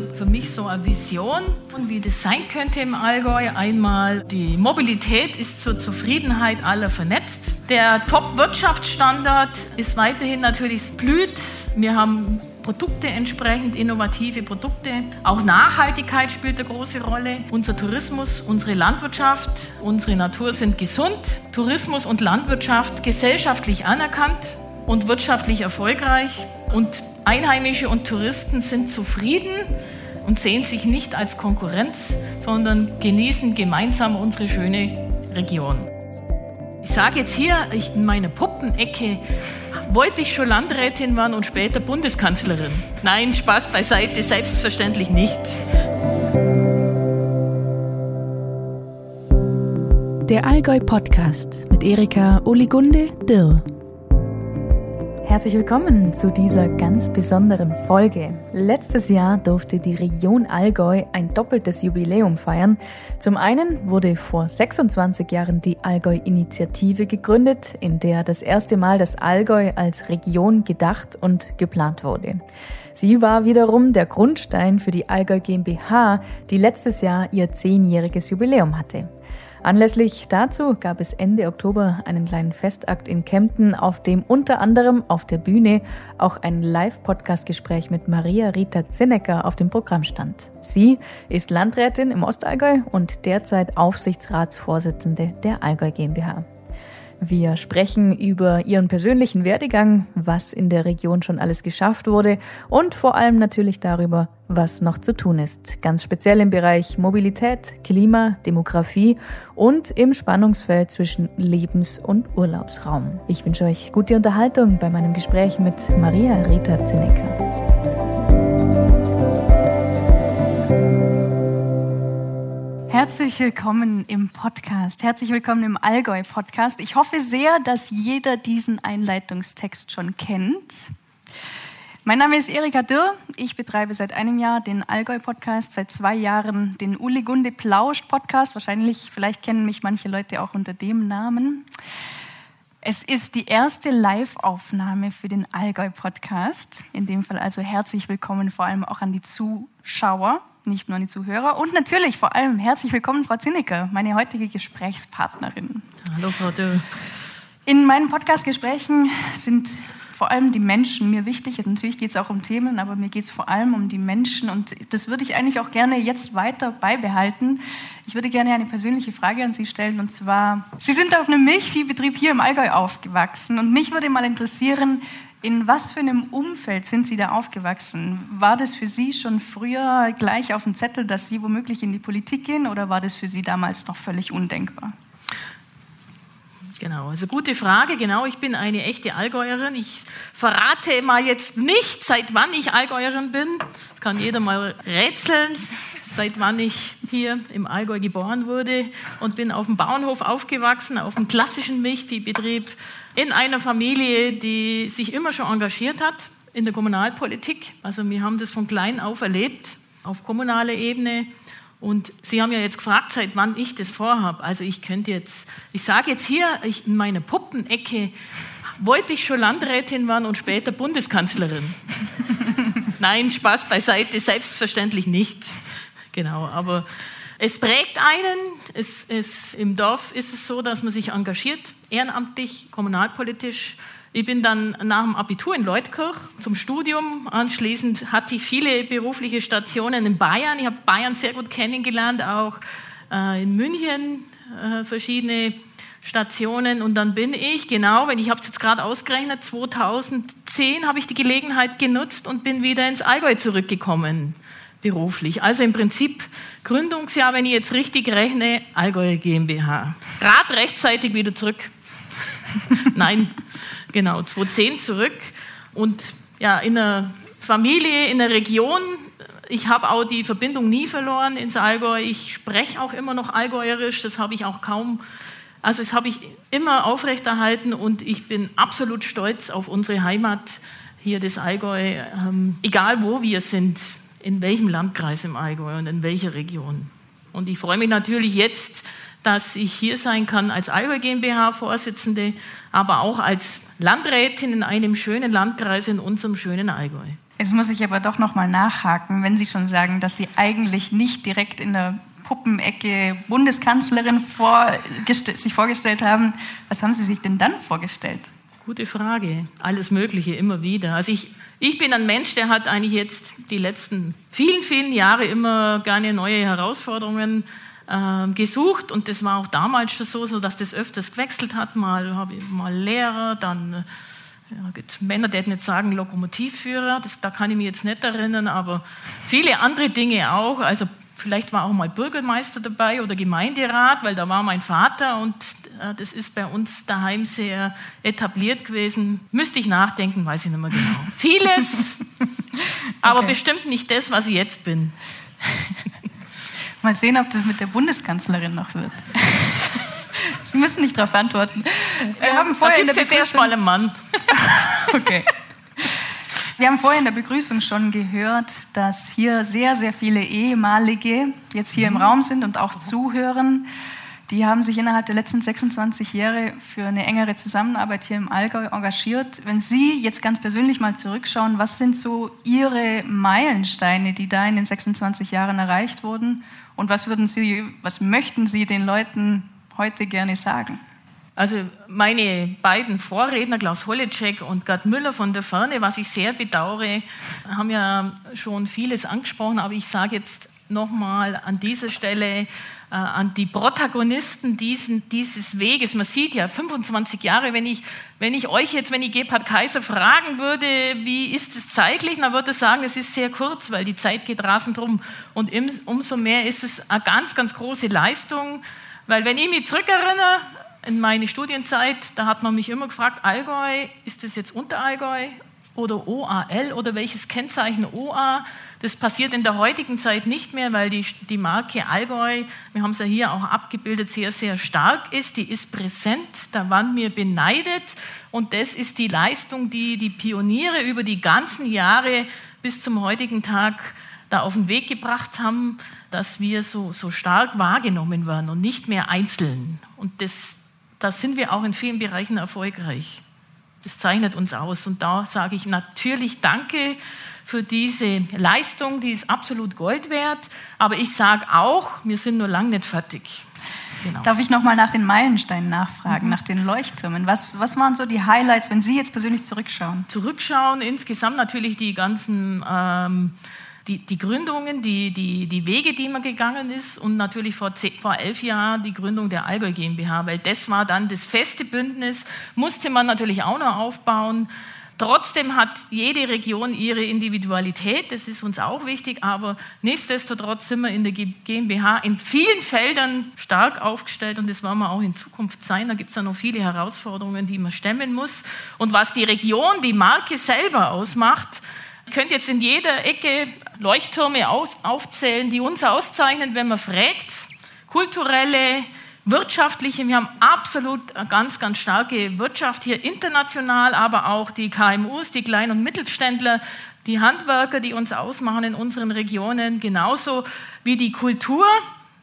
für mich so eine Vision, wie das sein könnte im Allgäu. Einmal, die Mobilität ist zur Zufriedenheit aller vernetzt. Der Top-Wirtschaftsstandard ist weiterhin natürlich, blüht. Wir haben Produkte entsprechend, innovative Produkte. Auch Nachhaltigkeit spielt eine große Rolle. Unser Tourismus, unsere Landwirtschaft, unsere Natur sind gesund. Tourismus und Landwirtschaft gesellschaftlich anerkannt und wirtschaftlich erfolgreich. Und Einheimische und Touristen sind zufrieden und sehen sich nicht als Konkurrenz, sondern genießen gemeinsam unsere schöne Region. Ich sage jetzt hier in meiner Puppenecke, wollte ich schon Landrätin werden und später Bundeskanzlerin. Nein, Spaß beiseite, selbstverständlich nicht. Der Allgäu Podcast mit Erika Oligunde Dirr. Herzlich willkommen zu dieser ganz besonderen Folge. Letztes Jahr durfte die Region Allgäu ein doppeltes Jubiläum feiern. Zum einen wurde vor 26 Jahren die Allgäu-Initiative gegründet, in der das erste Mal das Allgäu als Region gedacht und geplant wurde. Sie war wiederum der Grundstein für die Allgäu GmbH, die letztes Jahr ihr zehnjähriges Jubiläum hatte. Anlässlich dazu gab es Ende Oktober einen kleinen Festakt in Kempten, auf dem unter anderem auf der Bühne auch ein Live-Podcast-Gespräch mit Maria Rita Zinnecker auf dem Programm stand. Sie ist Landrätin im Ostallgäu und derzeit Aufsichtsratsvorsitzende der Allgäu GmbH. Wir sprechen über Ihren persönlichen Werdegang, was in der Region schon alles geschafft wurde und vor allem natürlich darüber, was noch zu tun ist. Ganz speziell im Bereich Mobilität, Klima, Demografie und im Spannungsfeld zwischen Lebens- und Urlaubsraum. Ich wünsche euch gute Unterhaltung bei meinem Gespräch mit Maria Rita Zinecker. Herzlich willkommen im Podcast. Herzlich willkommen im Allgäu-Podcast. Ich hoffe sehr, dass jeder diesen Einleitungstext schon kennt. Mein Name ist Erika Dürr. Ich betreibe seit einem Jahr den Allgäu-Podcast, seit zwei Jahren den Uli Gunde Plauscht-Podcast. Wahrscheinlich, vielleicht kennen mich manche Leute auch unter dem Namen. Es ist die erste Live-Aufnahme für den Allgäu-Podcast. In dem Fall also herzlich willkommen vor allem auch an die Zuschauer nicht nur an die Zuhörer. Und natürlich vor allem herzlich willkommen, Frau Zinnecker, meine heutige Gesprächspartnerin. Hallo, Frau Dö. In meinen Podcast-Gesprächen sind vor allem die Menschen mir wichtig. Natürlich geht es auch um Themen, aber mir geht es vor allem um die Menschen. Und das würde ich eigentlich auch gerne jetzt weiter beibehalten. Ich würde gerne eine persönliche Frage an Sie stellen. Und zwar, Sie sind auf einem Milchviehbetrieb hier im Allgäu aufgewachsen. Und mich würde mal interessieren, in was für einem Umfeld sind Sie da aufgewachsen? War das für Sie schon früher gleich auf dem Zettel, dass Sie womöglich in die Politik gehen oder war das für Sie damals noch völlig undenkbar? Genau, also gute Frage. Genau, ich bin eine echte Allgäuerin. Ich verrate mal jetzt nicht, seit wann ich Allgäuerin bin. Das kann jeder mal rätseln, seit wann ich hier im Allgäu geboren wurde und bin auf dem Bauernhof aufgewachsen, auf einem klassischen Milchviehbetrieb in einer Familie, die sich immer schon engagiert hat in der Kommunalpolitik. Also wir haben das von klein auf erlebt, auf kommunaler Ebene. Und Sie haben ja jetzt gefragt, seit wann ich das vorhabe. Also ich könnte jetzt, ich sage jetzt hier ich, in meiner Puppenecke, wollte ich schon Landrätin werden und später Bundeskanzlerin. Nein, Spaß beiseite, selbstverständlich nicht. Genau, aber es prägt einen. Es, es, Im Dorf ist es so, dass man sich engagiert, ehrenamtlich, kommunalpolitisch. Ich bin dann nach dem Abitur in Leutkirch zum Studium. Anschließend hatte ich viele berufliche Stationen in Bayern. Ich habe Bayern sehr gut kennengelernt, auch äh, in München äh, verschiedene Stationen. Und dann bin ich, genau, wenn ich habe es jetzt gerade ausgerechnet, 2010 habe ich die Gelegenheit genutzt und bin wieder ins Allgäu zurückgekommen beruflich. Also im Prinzip Gründungsjahr, wenn ich jetzt richtig rechne, Allgäu GmbH. Grad rechtzeitig wieder zurück. Nein, genau, 2010 zurück. Und ja, in einer Familie, in einer Region, ich habe auch die Verbindung nie verloren ins Allgäu. Ich spreche auch immer noch Allgäuerisch, das habe ich auch kaum. Also das habe ich immer aufrechterhalten und ich bin absolut stolz auf unsere Heimat hier des Allgäu, ähm, egal wo wir sind in welchem Landkreis im Allgäu und in welcher Region. Und ich freue mich natürlich jetzt, dass ich hier sein kann als Allgäu GmbH-Vorsitzende, aber auch als Landrätin in einem schönen Landkreis in unserem schönen Allgäu. Jetzt muss ich aber doch noch mal nachhaken, wenn Sie schon sagen, dass Sie eigentlich nicht direkt in der Puppenecke Bundeskanzlerin sich vorgestellt haben. Was haben Sie sich denn dann vorgestellt? Gute Frage. Alles Mögliche, immer wieder. Also ich, ich bin ein Mensch, der hat eigentlich jetzt die letzten vielen, vielen Jahre immer gerne neue Herausforderungen äh, gesucht und das war auch damals schon so, so dass das öfters gewechselt hat. Mal habe ich mal Lehrer, dann ja, Männer, die jetzt sagen Lokomotivführer, das, da kann ich mich jetzt nicht erinnern, aber viele andere Dinge auch. Also Vielleicht war auch mal Bürgermeister dabei oder Gemeinderat, weil da war mein Vater und äh, das ist bei uns daheim sehr etabliert gewesen. Müsste ich nachdenken, weiß ich nicht mehr genau. Vieles, aber okay. bestimmt nicht das, was ich jetzt bin. Mal sehen, ob das mit der Bundeskanzlerin noch wird. Sie müssen nicht darauf antworten. Wir haben vorher da gibt jetzt erstmal einen Mann. okay. Wir haben vorhin in der Begrüßung schon gehört, dass hier sehr, sehr viele ehemalige jetzt hier im mhm. Raum sind und auch zuhören. Die haben sich innerhalb der letzten 26 Jahre für eine engere Zusammenarbeit hier im Allgäu engagiert. Wenn Sie jetzt ganz persönlich mal zurückschauen, was sind so Ihre Meilensteine, die da in den 26 Jahren erreicht wurden? Und was würden Sie, was möchten Sie den Leuten heute gerne sagen? Also meine beiden Vorredner, Klaus Holleczek und Gerd Müller von der Ferne, was ich sehr bedauere, haben ja schon vieles angesprochen, aber ich sage jetzt nochmal an dieser Stelle an die Protagonisten diesen, dieses Weges. Man sieht ja 25 Jahre, wenn ich, wenn ich euch jetzt, wenn ich Gebhard Kaiser fragen würde, wie ist es zeitlich, dann würde er sagen, es ist sehr kurz, weil die Zeit geht rasend rum. Und im, umso mehr ist es eine ganz, ganz große Leistung, weil wenn ich mich zurückerinnere, in meine Studienzeit, da hat man mich immer gefragt, Allgäu, ist das jetzt Unterallgäu oder OAL oder welches Kennzeichen OA? Das passiert in der heutigen Zeit nicht mehr, weil die, die Marke Allgäu, wir haben es ja hier auch abgebildet, sehr, sehr stark ist. Die ist präsent, da waren wir beneidet und das ist die Leistung, die die Pioniere über die ganzen Jahre bis zum heutigen Tag da auf den Weg gebracht haben, dass wir so, so stark wahrgenommen werden und nicht mehr einzeln. Und das, da sind wir auch in vielen Bereichen erfolgreich. Das zeichnet uns aus. Und da sage ich natürlich Danke für diese Leistung, die ist absolut Gold wert. Aber ich sage auch, wir sind nur lang nicht fertig. Genau. Darf ich nochmal nach den Meilensteinen nachfragen, mhm. nach den Leuchttürmen? Was, was waren so die Highlights, wenn Sie jetzt persönlich zurückschauen? Zurückschauen, insgesamt natürlich die ganzen ähm, die, die Gründungen, die, die, die Wege, die man gegangen ist und natürlich vor, zehn, vor elf Jahren die Gründung der Allgäu GmbH, weil das war dann das feste Bündnis, musste man natürlich auch noch aufbauen. Trotzdem hat jede Region ihre Individualität, das ist uns auch wichtig, aber nichtsdestotrotz sind wir in der GmbH in vielen Feldern stark aufgestellt und das wollen wir auch in Zukunft sein. Da gibt es ja noch viele Herausforderungen, die man stemmen muss. Und was die Region, die Marke selber ausmacht, könnt jetzt in jeder Ecke Leuchttürme aufzählen, die uns auszeichnen, wenn man fragt. Kulturelle, wirtschaftliche, wir haben absolut eine ganz, ganz starke Wirtschaft hier international, aber auch die KMUs, die Klein- und Mittelständler, die Handwerker, die uns ausmachen in unseren Regionen, genauso wie die Kultur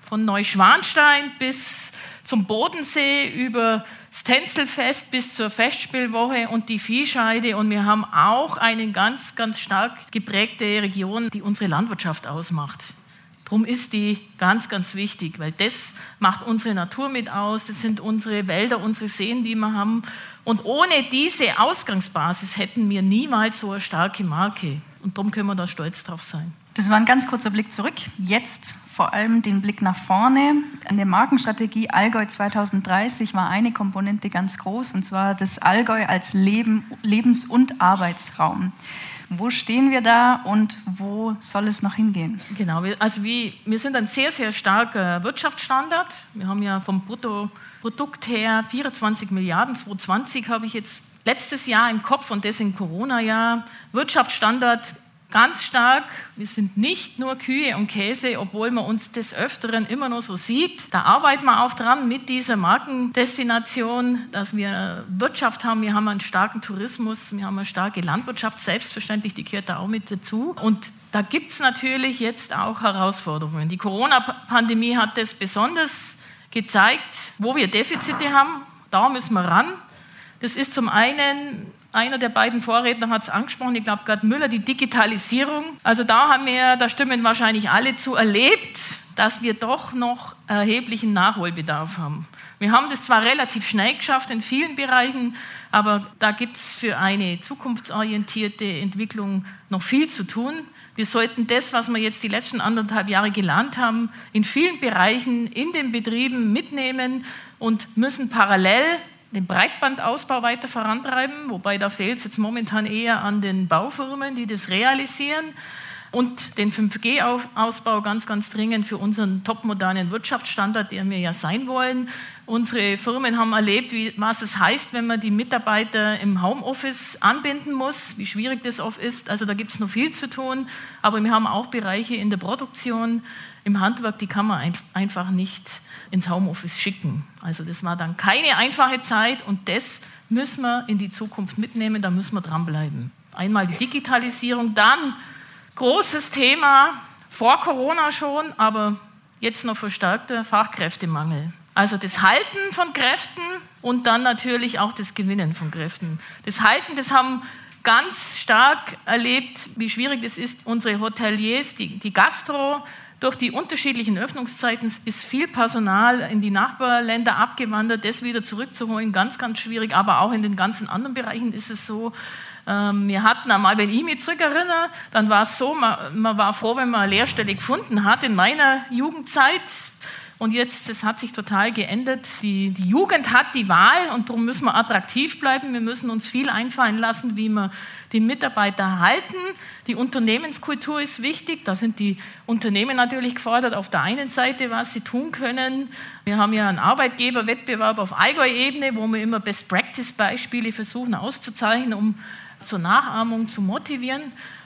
von Neuschwanstein bis zum Bodensee über das Tänzelfest bis zur Festspielwoche und die Viehscheide. Und wir haben auch eine ganz, ganz stark geprägte Region, die unsere Landwirtschaft ausmacht. Darum ist die ganz, ganz wichtig, weil das macht unsere Natur mit aus, das sind unsere Wälder, unsere Seen, die wir haben. Und ohne diese Ausgangsbasis hätten wir niemals so eine starke Marke. Und darum können wir da stolz drauf sein. Das war ein ganz kurzer Blick zurück. Jetzt vor allem den Blick nach vorne. An der Markenstrategie Allgäu 2030 war eine Komponente ganz groß, und zwar das Allgäu als Leben, Lebens- und Arbeitsraum. Wo stehen wir da und wo soll es noch hingehen? Genau, also wie, wir sind ein sehr, sehr starker Wirtschaftsstandard. Wir haben ja vom Bruttoprodukt her 24 Milliarden, 2020 habe ich jetzt letztes Jahr im Kopf und das im Corona-Jahr. Wirtschaftsstandard ganz stark. Wir sind nicht nur Kühe und Käse, obwohl man uns des Öfteren immer nur so sieht. Da arbeiten wir auch dran mit dieser Markendestination, dass wir Wirtschaft haben. Wir haben einen starken Tourismus, wir haben eine starke Landwirtschaft, selbstverständlich, die gehört da auch mit dazu. Und da gibt es natürlich jetzt auch Herausforderungen. Die Corona-Pandemie hat das besonders gezeigt, wo wir Defizite haben. Da müssen wir ran. Das ist zum einen einer der beiden Vorredner hat es angesprochen, ich glaube gerade Müller, die Digitalisierung. Also da haben wir, da stimmen wahrscheinlich alle zu, erlebt, dass wir doch noch erheblichen Nachholbedarf haben. Wir haben das zwar relativ schnell geschafft in vielen Bereichen, aber da gibt es für eine zukunftsorientierte Entwicklung noch viel zu tun. Wir sollten das, was wir jetzt die letzten anderthalb Jahre gelernt haben, in vielen Bereichen in den Betrieben mitnehmen und müssen parallel den Breitbandausbau weiter vorantreiben, wobei da fehlt es jetzt momentan eher an den Baufirmen, die das realisieren. Und den 5G-Ausbau ganz, ganz dringend für unseren topmodernen Wirtschaftsstandard, der wir ja sein wollen. Unsere Firmen haben erlebt, wie, was es heißt, wenn man die Mitarbeiter im Homeoffice anbinden muss, wie schwierig das oft ist. Also da gibt es noch viel zu tun. Aber wir haben auch Bereiche in der Produktion, im Handwerk, die kann man einfach nicht ins Homeoffice schicken. Also das war dann keine einfache Zeit und das müssen wir in die Zukunft mitnehmen, da müssen wir dranbleiben. Einmal die Digitalisierung, dann großes Thema, vor Corona schon, aber jetzt noch verstärkter Fachkräftemangel. Also das Halten von Kräften und dann natürlich auch das Gewinnen von Kräften. Das Halten, das haben ganz stark erlebt, wie schwierig es ist, unsere Hoteliers, die, die Gastro, durch die unterschiedlichen Öffnungszeiten ist viel Personal in die Nachbarländer abgewandert, das wieder zurückzuholen, ganz, ganz schwierig. Aber auch in den ganzen anderen Bereichen ist es so. Ähm, wir hatten einmal, wenn ich mich zurückerinnere, dann war es so, man, man war froh, wenn man eine Lehrstelle gefunden hat in meiner Jugendzeit. Und jetzt, das hat sich total geändert. Die, die, Jugend hat die Wahl und darum müssen wir attraktiv bleiben. Wir müssen uns viel einfallen lassen, wie wir die Mitarbeiter halten. Die Unternehmenskultur ist wichtig. Da sind die Unternehmen natürlich gefordert, auf der einen Seite, was sie tun können. Wir haben ja einen Arbeitgeberwettbewerb auf Allgäu-Ebene, wo wir immer Best-Practice-Beispiele versuchen auszuzeichnen, um zur Nachahmung zu motivieren.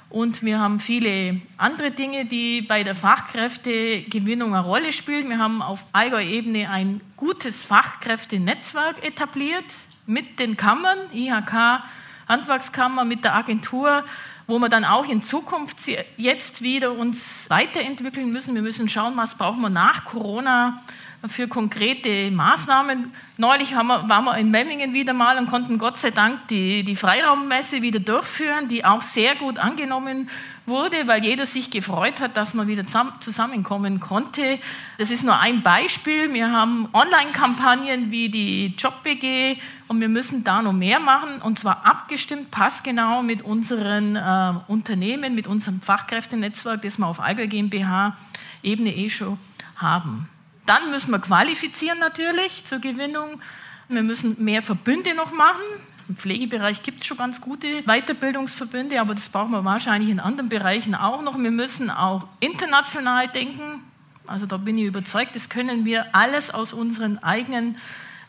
Und wir haben viele andere Dinge, die bei der Fachkräftegewinnung eine Rolle spielen. Wir haben auf Allgäu-Ebene ein gutes Fachkräftenetzwerk etabliert mit den Kammern, IHK, Handwerkskammer, mit der Agentur, wo wir dann auch in Zukunft jetzt wieder uns weiterentwickeln müssen. Wir müssen schauen, was brauchen wir nach Corona für konkrete Maßnahmen. Neulich wir, waren wir in Memmingen wieder mal und konnten Gott sei Dank die, die Freiraummesse wieder durchführen, die auch sehr gut angenommen wurde, weil jeder sich gefreut hat, dass man wieder zusammenkommen konnte. Das ist nur ein Beispiel. Wir haben Online-Kampagnen wie die Job-WG und wir müssen da noch mehr machen und zwar abgestimmt, passgenau mit unseren äh, Unternehmen, mit unserem Fachkräftenetzwerk, das wir auf Allgäu GmbH Ebene eh schon haben. Dann müssen wir qualifizieren natürlich zur Gewinnung. Wir müssen mehr Verbünde noch machen. Im Pflegebereich gibt es schon ganz gute Weiterbildungsverbünde, aber das brauchen wir wahrscheinlich in anderen Bereichen auch noch. Wir müssen auch international denken. Also da bin ich überzeugt, das können wir alles aus unseren eigenen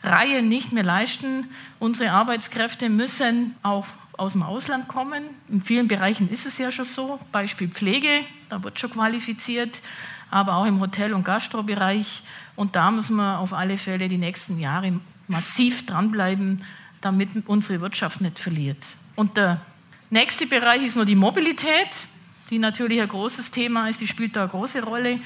Reihen nicht mehr leisten. Unsere Arbeitskräfte müssen auch aus dem Ausland kommen. In vielen Bereichen ist es ja schon so. Beispiel Pflege, da wird schon qualifiziert aber auch im Hotel- und Gastrobereich. Und da müssen wir auf alle Fälle die nächsten Jahre massiv dranbleiben, damit unsere Wirtschaft nicht verliert. Und der nächste Bereich ist nur die Mobilität, die natürlich ein großes Thema ist, die spielt da eine große Rolle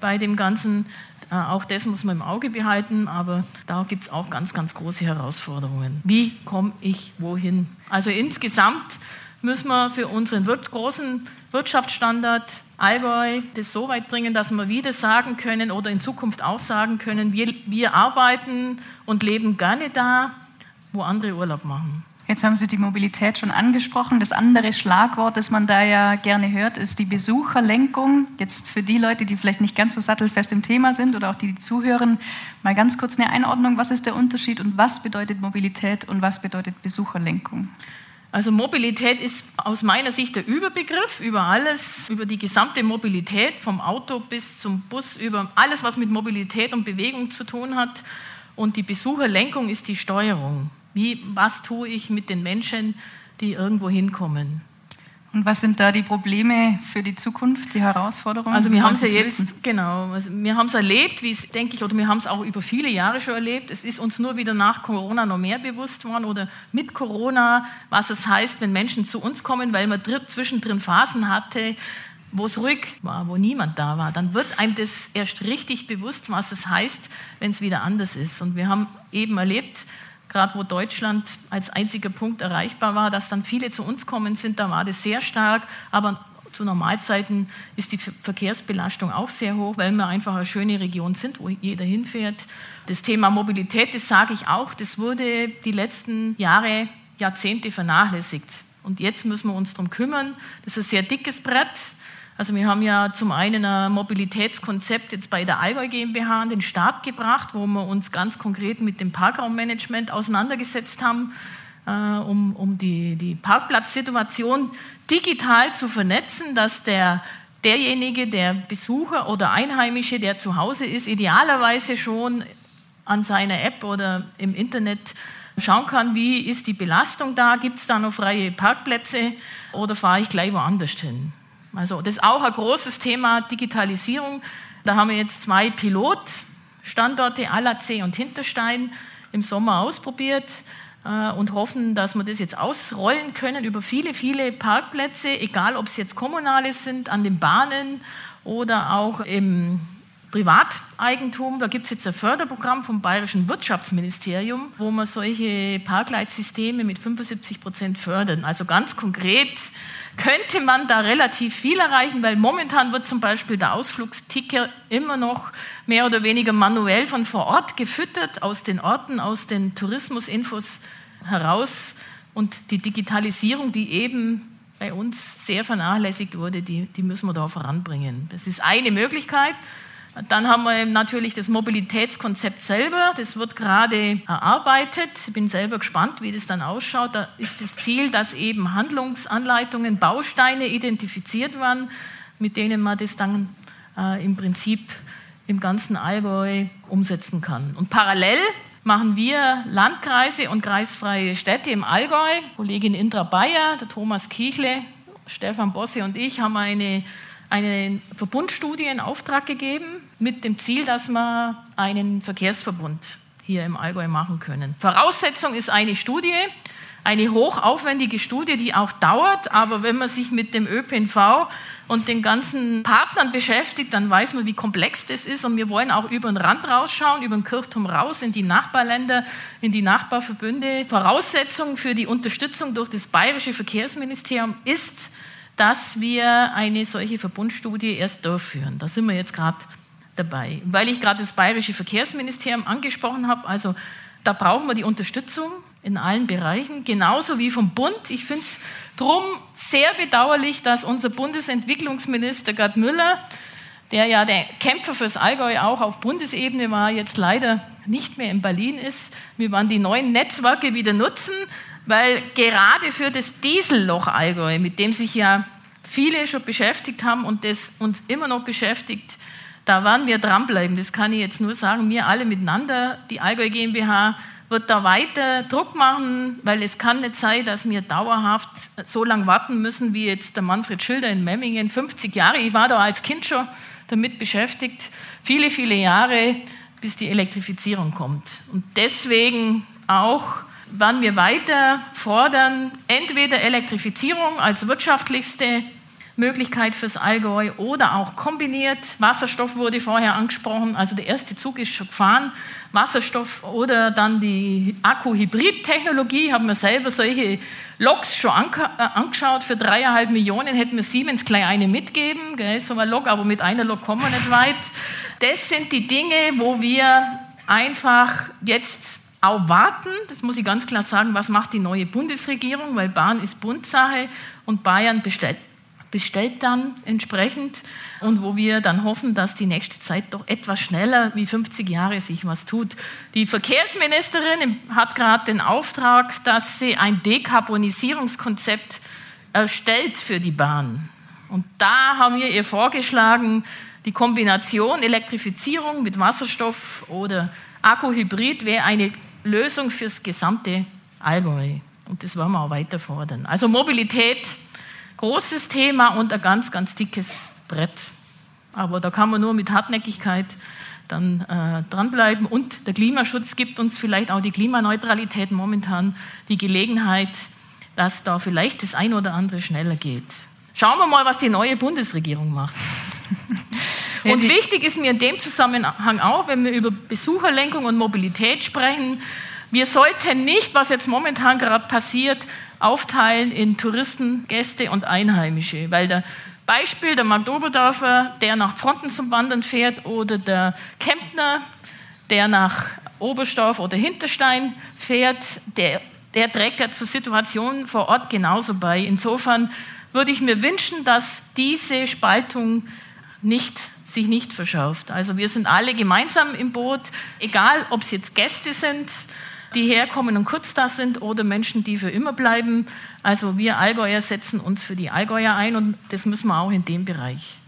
bei dem Ganzen. Äh, auch das muss man im Auge behalten, aber da gibt es auch ganz, ganz große Herausforderungen. Wie komme ich wohin? Also insgesamt müssen wir für unseren großen Wirtschaftsstandard Allgäu das so weit bringen, dass wir wieder sagen können oder in Zukunft auch sagen können, wir, wir arbeiten und leben gerne da, wo andere Urlaub machen. Jetzt haben Sie die Mobilität schon angesprochen. Das andere Schlagwort, das man da ja gerne hört, ist die Besucherlenkung. Jetzt für die Leute, die vielleicht nicht ganz so sattelfest im Thema sind oder auch die, die zuhören, mal ganz kurz eine Einordnung. Was ist der Unterschied und was bedeutet Mobilität und was bedeutet Besucherlenkung? Also Mobilität ist aus meiner Sicht der Überbegriff über alles, über die gesamte Mobilität, vom Auto bis zum Bus, über alles, was mit Mobilität und Bewegung zu tun hat. Und die Besucherlenkung ist die Steuerung. Wie, was tue ich mit den Menschen, die irgendwo hinkommen? Und was sind da die Probleme für die Zukunft, die Herausforderungen? Also wir haben es ja jetzt, lösen? genau, also wir haben es erlebt, wie es, denke ich, oder wir haben es auch über viele Jahre schon erlebt. Es ist uns nur wieder nach Corona noch mehr bewusst worden oder mit Corona, was es heißt, wenn Menschen zu uns kommen, weil man zwischendrin Phasen hatte, wo es ruhig war, wo niemand da war. Dann wird einem das erst richtig bewusst, was es heißt, wenn es wieder anders ist. Und wir haben eben erlebt, gerade wo Deutschland als einziger Punkt erreichbar war, dass dann viele zu uns kommen sind, da war das sehr stark, aber zu Normalzeiten ist die Verkehrsbelastung auch sehr hoch, weil wir einfach eine schöne Region sind, wo jeder hinfährt. Das Thema Mobilität, das sage ich auch, das wurde die letzten Jahre, Jahrzehnte vernachlässigt. Und jetzt müssen wir uns darum kümmern. Das ist ein sehr dickes Brett. Also wir haben ja zum einen ein Mobilitätskonzept jetzt bei der Allgäu GmbH an den Start gebracht, wo wir uns ganz konkret mit dem Parkraummanagement auseinandergesetzt haben, äh, um, um die, die Parkplatzsituation digital zu vernetzen, dass der, derjenige, der Besucher oder Einheimische, der zu Hause ist, idealerweise schon an seiner App oder im Internet schauen kann, wie ist die Belastung da, gibt es da noch freie Parkplätze oder fahre ich gleich woanders hin. Also das ist auch ein großes Thema Digitalisierung. Da haben wir jetzt zwei Pilotstandorte, Alatsee und Hinterstein, im Sommer ausprobiert äh, und hoffen, dass wir das jetzt ausrollen können über viele, viele Parkplätze, egal ob es jetzt kommunale sind, an den Bahnen oder auch im Privateigentum. Da gibt es jetzt ein Förderprogramm vom Bayerischen Wirtschaftsministerium, wo man solche Parkleitsysteme mit 75 Prozent fördern. Also ganz konkret könnte man da relativ viel erreichen, weil momentan wird zum Beispiel der Ausflugsticker immer noch mehr oder weniger manuell von vor Ort gefüttert, aus den Orten, aus den Tourismusinfos heraus. Und die Digitalisierung, die eben bei uns sehr vernachlässigt wurde, die, die müssen wir da voranbringen. Das ist eine Möglichkeit. Dann haben wir natürlich das Mobilitätskonzept selber. Das wird gerade erarbeitet. Ich bin selber gespannt, wie das dann ausschaut. Da ist das Ziel, dass eben Handlungsanleitungen, Bausteine identifiziert werden, mit denen man das dann äh, im Prinzip im ganzen Allgäu umsetzen kann. Und parallel machen wir Landkreise und kreisfreie Städte im Allgäu. Kollegin Indra Bayer, der Thomas Kichle, Stefan Bosse und ich haben eine eine Verbundstudie in Auftrag gegeben mit dem Ziel, dass wir einen Verkehrsverbund hier im Allgäu machen können. Voraussetzung ist eine Studie, eine hochaufwendige Studie, die auch dauert, aber wenn man sich mit dem ÖPNV und den ganzen Partnern beschäftigt, dann weiß man, wie komplex das ist und wir wollen auch über den Rand rausschauen, über den Kirchturm raus in die Nachbarländer, in die Nachbarverbünde. Voraussetzung für die Unterstützung durch das bayerische Verkehrsministerium ist, dass wir eine solche Verbundstudie erst durchführen. Da sind wir jetzt gerade dabei. Weil ich gerade das Bayerische Verkehrsministerium angesprochen habe, also da brauchen wir die Unterstützung in allen Bereichen, genauso wie vom Bund. Ich finde es darum sehr bedauerlich, dass unser Bundesentwicklungsminister Gerd Müller, der ja der Kämpfer fürs Allgäu auch auf Bundesebene war, jetzt leider nicht mehr in Berlin ist. Wir werden die neuen Netzwerke wieder nutzen, weil gerade für das Dieselloch Allgäu, mit dem sich ja viele schon beschäftigt haben und das uns immer noch beschäftigt, da werden wir dranbleiben. Das kann ich jetzt nur sagen. Wir alle miteinander, die Allgäu GmbH, wird da weiter Druck machen, weil es kann nicht sein, dass wir dauerhaft so lange warten müssen, wie jetzt der Manfred Schilder in Memmingen, 50 Jahre. Ich war da als Kind schon damit beschäftigt, viele, viele Jahre, bis die Elektrifizierung kommt. Und deswegen auch werden wir weiter fordern, entweder Elektrifizierung als wirtschaftlichste Möglichkeit fürs Allgäu oder auch kombiniert. Wasserstoff wurde vorher angesprochen, also der erste Zug ist schon gefahren. Wasserstoff oder dann die Akku-Hybrid-Technologie, haben wir selber solche Loks schon äh, angeschaut. Für dreieinhalb Millionen hätten wir Siemens gleich eine mitgeben, gell, so ein Lok, aber mit einer Lok kommen wir nicht weit. Das sind die Dinge, wo wir einfach jetzt auch warten. Das muss ich ganz klar sagen, was macht die neue Bundesregierung, weil Bahn ist Bundsache und Bayern bestellt, bestellt dann entsprechend und wo wir dann hoffen, dass die nächste Zeit doch etwas schneller wie 50 Jahre sich was tut. Die Verkehrsministerin hat gerade den Auftrag, dass sie ein Dekarbonisierungskonzept erstellt für die Bahn. Und da haben wir ihr vorgeschlagen, die Kombination Elektrifizierung mit Wasserstoff oder Akkuhybrid wäre eine Lösung fürs gesamte Allgäu. Und das wollen wir auch weiter fordern. Also Mobilität, großes Thema und ein ganz, ganz dickes Brett. Aber da kann man nur mit Hartnäckigkeit dann äh, dranbleiben. Und der Klimaschutz gibt uns vielleicht auch die Klimaneutralität momentan die Gelegenheit, dass da vielleicht das ein oder andere schneller geht. Schauen wir mal, was die neue Bundesregierung macht. Und wichtig ist mir in dem Zusammenhang auch, wenn wir über Besucherlenkung und Mobilität sprechen, Wir sollten nicht, was jetzt momentan gerade passiert, aufteilen in Touristen, Gäste und Einheimische, weil der Beispiel der Mark Oberdorfer, der nach Fronten zum Wandern fährt, oder der Kempner, der nach Oberstdorf oder Hinterstein fährt, der, der trägt ja zur Situation vor Ort genauso bei. Insofern würde ich mir wünschen, dass diese Spaltung nicht, sich nicht verschärft. Also wir sind alle gemeinsam im Boot, egal ob es jetzt Gäste sind, die herkommen und kurz da sind oder Menschen, die für immer bleiben. Also wir Allgäuer setzen uns für die Allgäuer ein und das müssen wir auch in dem Bereich.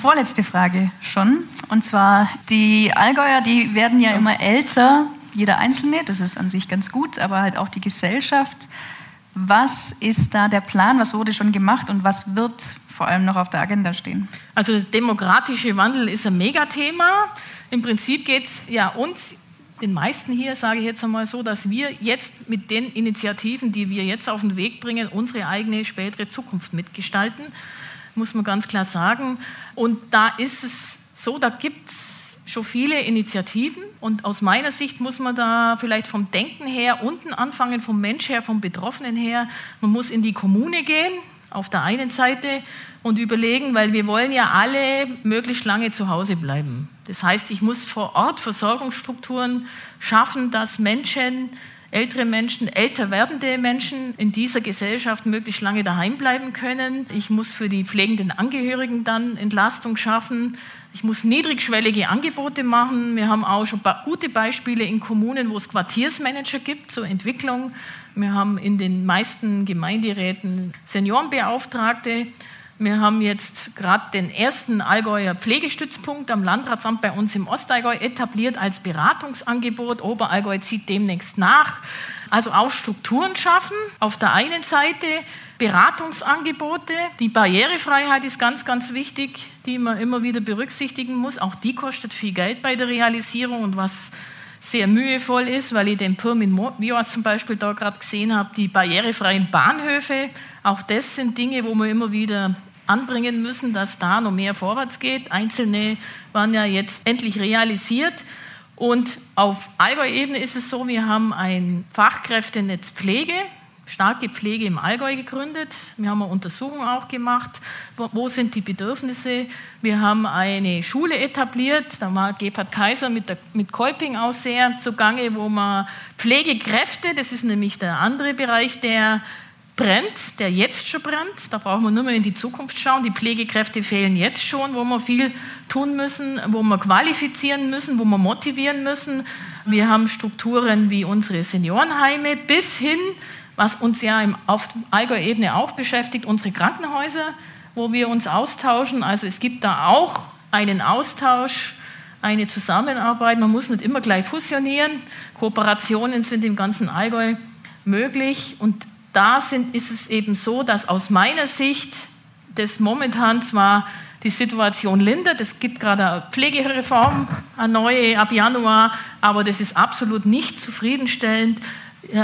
Vorletzte Frage schon. Und zwar, die Allgäuer, die werden ja immer älter, jeder Einzelne, das ist an sich ganz gut, aber halt auch die Gesellschaft. Was ist da der Plan? Was wurde schon gemacht und was wird vor allem noch auf der Agenda stehen? Also der demografische Wandel ist ein Megathema. Im Prinzip geht es ja uns den meisten hier, sage ich jetzt einmal so, dass wir jetzt mit den Initiativen, die wir jetzt auf den Weg bringen, unsere eigene spätere Zukunft mitgestalten, muss man ganz klar sagen. Und da ist es so, da gibt es schon viele Initiativen und aus meiner Sicht muss man da vielleicht vom Denken her unten anfangen, vom Mensch her, vom Betroffenen her. Man muss in die Kommune gehen, auf der einen Seite und überlegen, weil wir wollen ja alle möglichst lange zu Hause bleiben. Das heißt, ich muss vor Ort Versorgungsstrukturen schaffen, dass Menschen, ältere Menschen, älter werdende Menschen in dieser Gesellschaft möglichst lange daheim bleiben können. Ich muss für die pflegenden Angehörigen dann Entlastung schaffen. Ich muss niedrigschwellige Angebote machen. Wir haben auch schon gute Beispiele in Kommunen, wo es Quartiersmanager gibt zur Entwicklung. Wir haben in den meisten Gemeinderäten Seniorenbeauftragte. Wir haben jetzt gerade den ersten Allgäuer Pflegestützpunkt am Landratsamt bei uns im Ostallgäu etabliert als Beratungsangebot. Oberallgäu zieht demnächst nach. Also auch Strukturen schaffen. Auf der einen Seite Beratungsangebote. Die Barrierefreiheit ist ganz, ganz wichtig, die man immer wieder berücksichtigen muss. Auch die kostet viel Geld bei der Realisierung und was sehr mühevoll ist, weil ich den Pirm in Mioas zum Beispiel da gerade gesehen habe, die barrierefreien Bahnhöfe. Auch das sind Dinge, wo man immer wieder anbringen müssen, dass da noch mehr vorwärts geht. Einzelne waren ja jetzt endlich realisiert. Und auf Allgäu-Ebene ist es so, wir haben ein Fachkräftenetz Pflege, starke Pflege im Allgäu gegründet. Wir haben eine Untersuchung auch gemacht, wo, wo sind die Bedürfnisse. Wir haben eine Schule etabliert, da war Gebhard Kaiser mit, der, mit Kolping auch sehr zugange, wo man Pflegekräfte, das ist nämlich der andere Bereich, der brennt, der jetzt schon brennt. Da brauchen wir nur mal in die Zukunft schauen. Die Pflegekräfte fehlen jetzt schon, wo wir viel tun müssen, wo wir qualifizieren müssen, wo wir motivieren müssen. Wir haben Strukturen wie unsere Seniorenheime bis hin, was uns ja auf Allgäu-Ebene auch beschäftigt, unsere Krankenhäuser, wo wir uns austauschen. Also es gibt da auch einen Austausch, eine Zusammenarbeit. Man muss nicht immer gleich fusionieren. Kooperationen sind im ganzen Allgäu möglich und da sind, ist es eben so, dass aus meiner Sicht das momentan zwar die Situation lindert, es gibt gerade eine Pflegereform, eine neue ab Januar, aber das ist absolut nicht zufriedenstellend.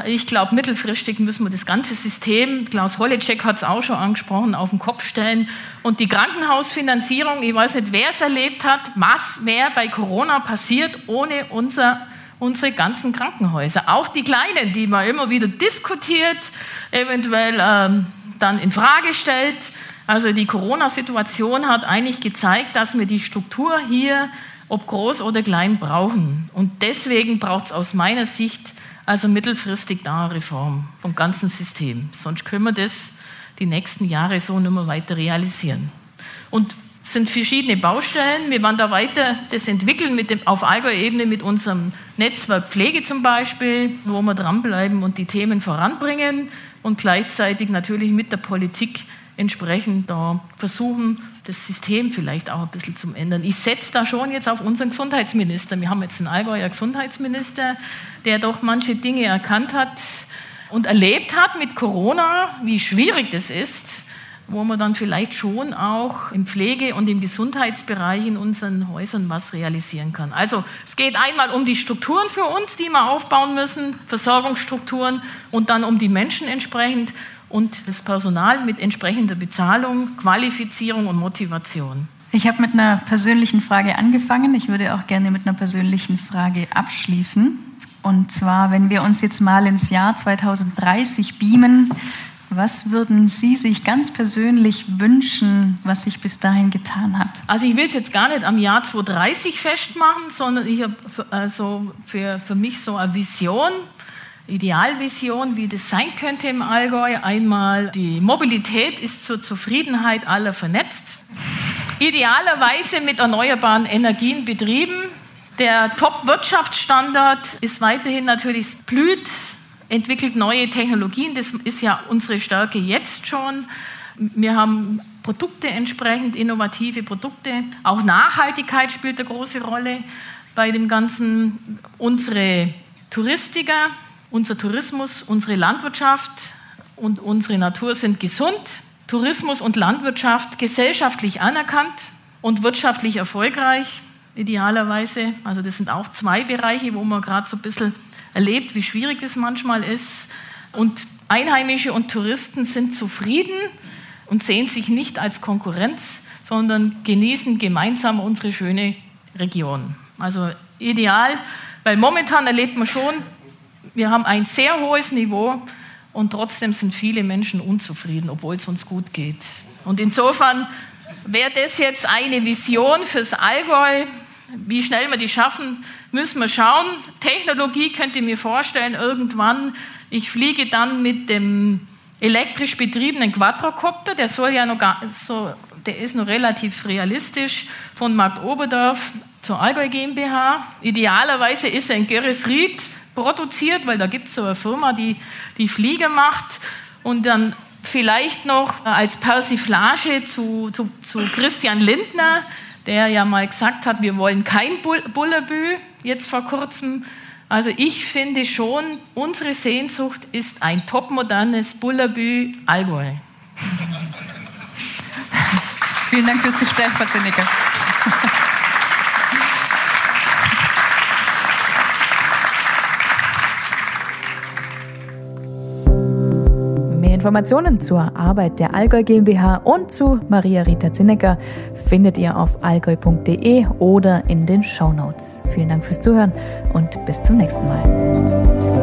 Ich glaube, mittelfristig müssen wir das ganze System, Klaus Holleczek hat es auch schon angesprochen, auf den Kopf stellen. Und die Krankenhausfinanzierung, ich weiß nicht, wer es erlebt hat, was wäre bei Corona passiert ohne unser unsere ganzen Krankenhäuser, auch die kleinen, die man immer wieder diskutiert, eventuell ähm, dann in Frage stellt. Also die Corona-Situation hat eigentlich gezeigt, dass wir die Struktur hier, ob groß oder klein, brauchen. Und deswegen braucht es aus meiner Sicht also mittelfristig eine Reform vom ganzen System. Sonst können wir das die nächsten Jahre so nicht mehr weiter realisieren. Und sind verschiedene Baustellen. Wir werden da weiter das entwickeln mit dem, auf Allgäu-Ebene mit unserem Netzwerk Pflege zum Beispiel, wo wir dranbleiben und die Themen voranbringen und gleichzeitig natürlich mit der Politik entsprechend da versuchen, das System vielleicht auch ein bisschen zu ändern. Ich setze da schon jetzt auf unseren Gesundheitsminister. Wir haben jetzt einen Allgäuer Gesundheitsminister, der doch manche Dinge erkannt hat und erlebt hat mit Corona, wie schwierig das ist wo man dann vielleicht schon auch im Pflege- und im Gesundheitsbereich in unseren Häusern was realisieren kann. Also es geht einmal um die Strukturen für uns, die wir aufbauen müssen, Versorgungsstrukturen und dann um die Menschen entsprechend und das Personal mit entsprechender Bezahlung, Qualifizierung und Motivation. Ich habe mit einer persönlichen Frage angefangen. Ich würde auch gerne mit einer persönlichen Frage abschließen. Und zwar, wenn wir uns jetzt mal ins Jahr 2030 beamen, was würden Sie sich ganz persönlich wünschen, was sich bis dahin getan hat? Also ich will es jetzt gar nicht am Jahr 2030 festmachen, sondern ich habe also für, für mich so eine Vision, Idealvision, wie das sein könnte im Allgäu. Einmal die Mobilität ist zur Zufriedenheit aller vernetzt. Idealerweise mit erneuerbaren Energien betrieben. Der Top-Wirtschaftsstandard ist weiterhin natürlich blüht entwickelt neue Technologien. Das ist ja unsere Stärke jetzt schon. Wir haben Produkte entsprechend, innovative Produkte. Auch Nachhaltigkeit spielt eine große Rolle bei dem Ganzen. Unsere Touristiker, unser Tourismus, unsere Landwirtschaft und unsere Natur sind gesund. Tourismus und Landwirtschaft gesellschaftlich anerkannt und wirtschaftlich erfolgreich, idealerweise. Also das sind auch zwei Bereiche, wo man gerade so ein bisschen erlebt, wie schwierig es manchmal ist. Und Einheimische und Touristen sind zufrieden und sehen sich nicht als Konkurrenz, sondern genießen gemeinsam unsere schöne Region. Also ideal, weil momentan erlebt man schon, wir haben ein sehr hohes Niveau und trotzdem sind viele Menschen unzufrieden, obwohl es uns gut geht. Und insofern wäre das jetzt eine Vision fürs Allgäu, wie schnell wir die schaffen, müssen wir schauen. Technologie könnt ihr mir vorstellen, irgendwann, ich fliege dann mit dem elektrisch betriebenen Quadrocopter, der soll ja noch gar, so, der ist noch relativ realistisch, von Markt Oberdorf zur Allgäu GmbH. Idealerweise ist er in Göresried produziert, weil da gibt es so eine Firma, die die Flieger macht und dann vielleicht noch als Persiflage zu, zu, zu Christian Lindner, der ja mal gesagt hat, wir wollen kein Bullabü, jetzt vor kurzem. Also ich finde schon, unsere Sehnsucht ist ein topmodernes Bullabü Allgäu. Vielen Dank fürs Gespräch, Frau Zinnicke. Informationen zur Arbeit der Allgäu GmbH und zu Maria Rita Zinnecker findet ihr auf allgäu.de oder in den Show Notes. Vielen Dank fürs Zuhören und bis zum nächsten Mal.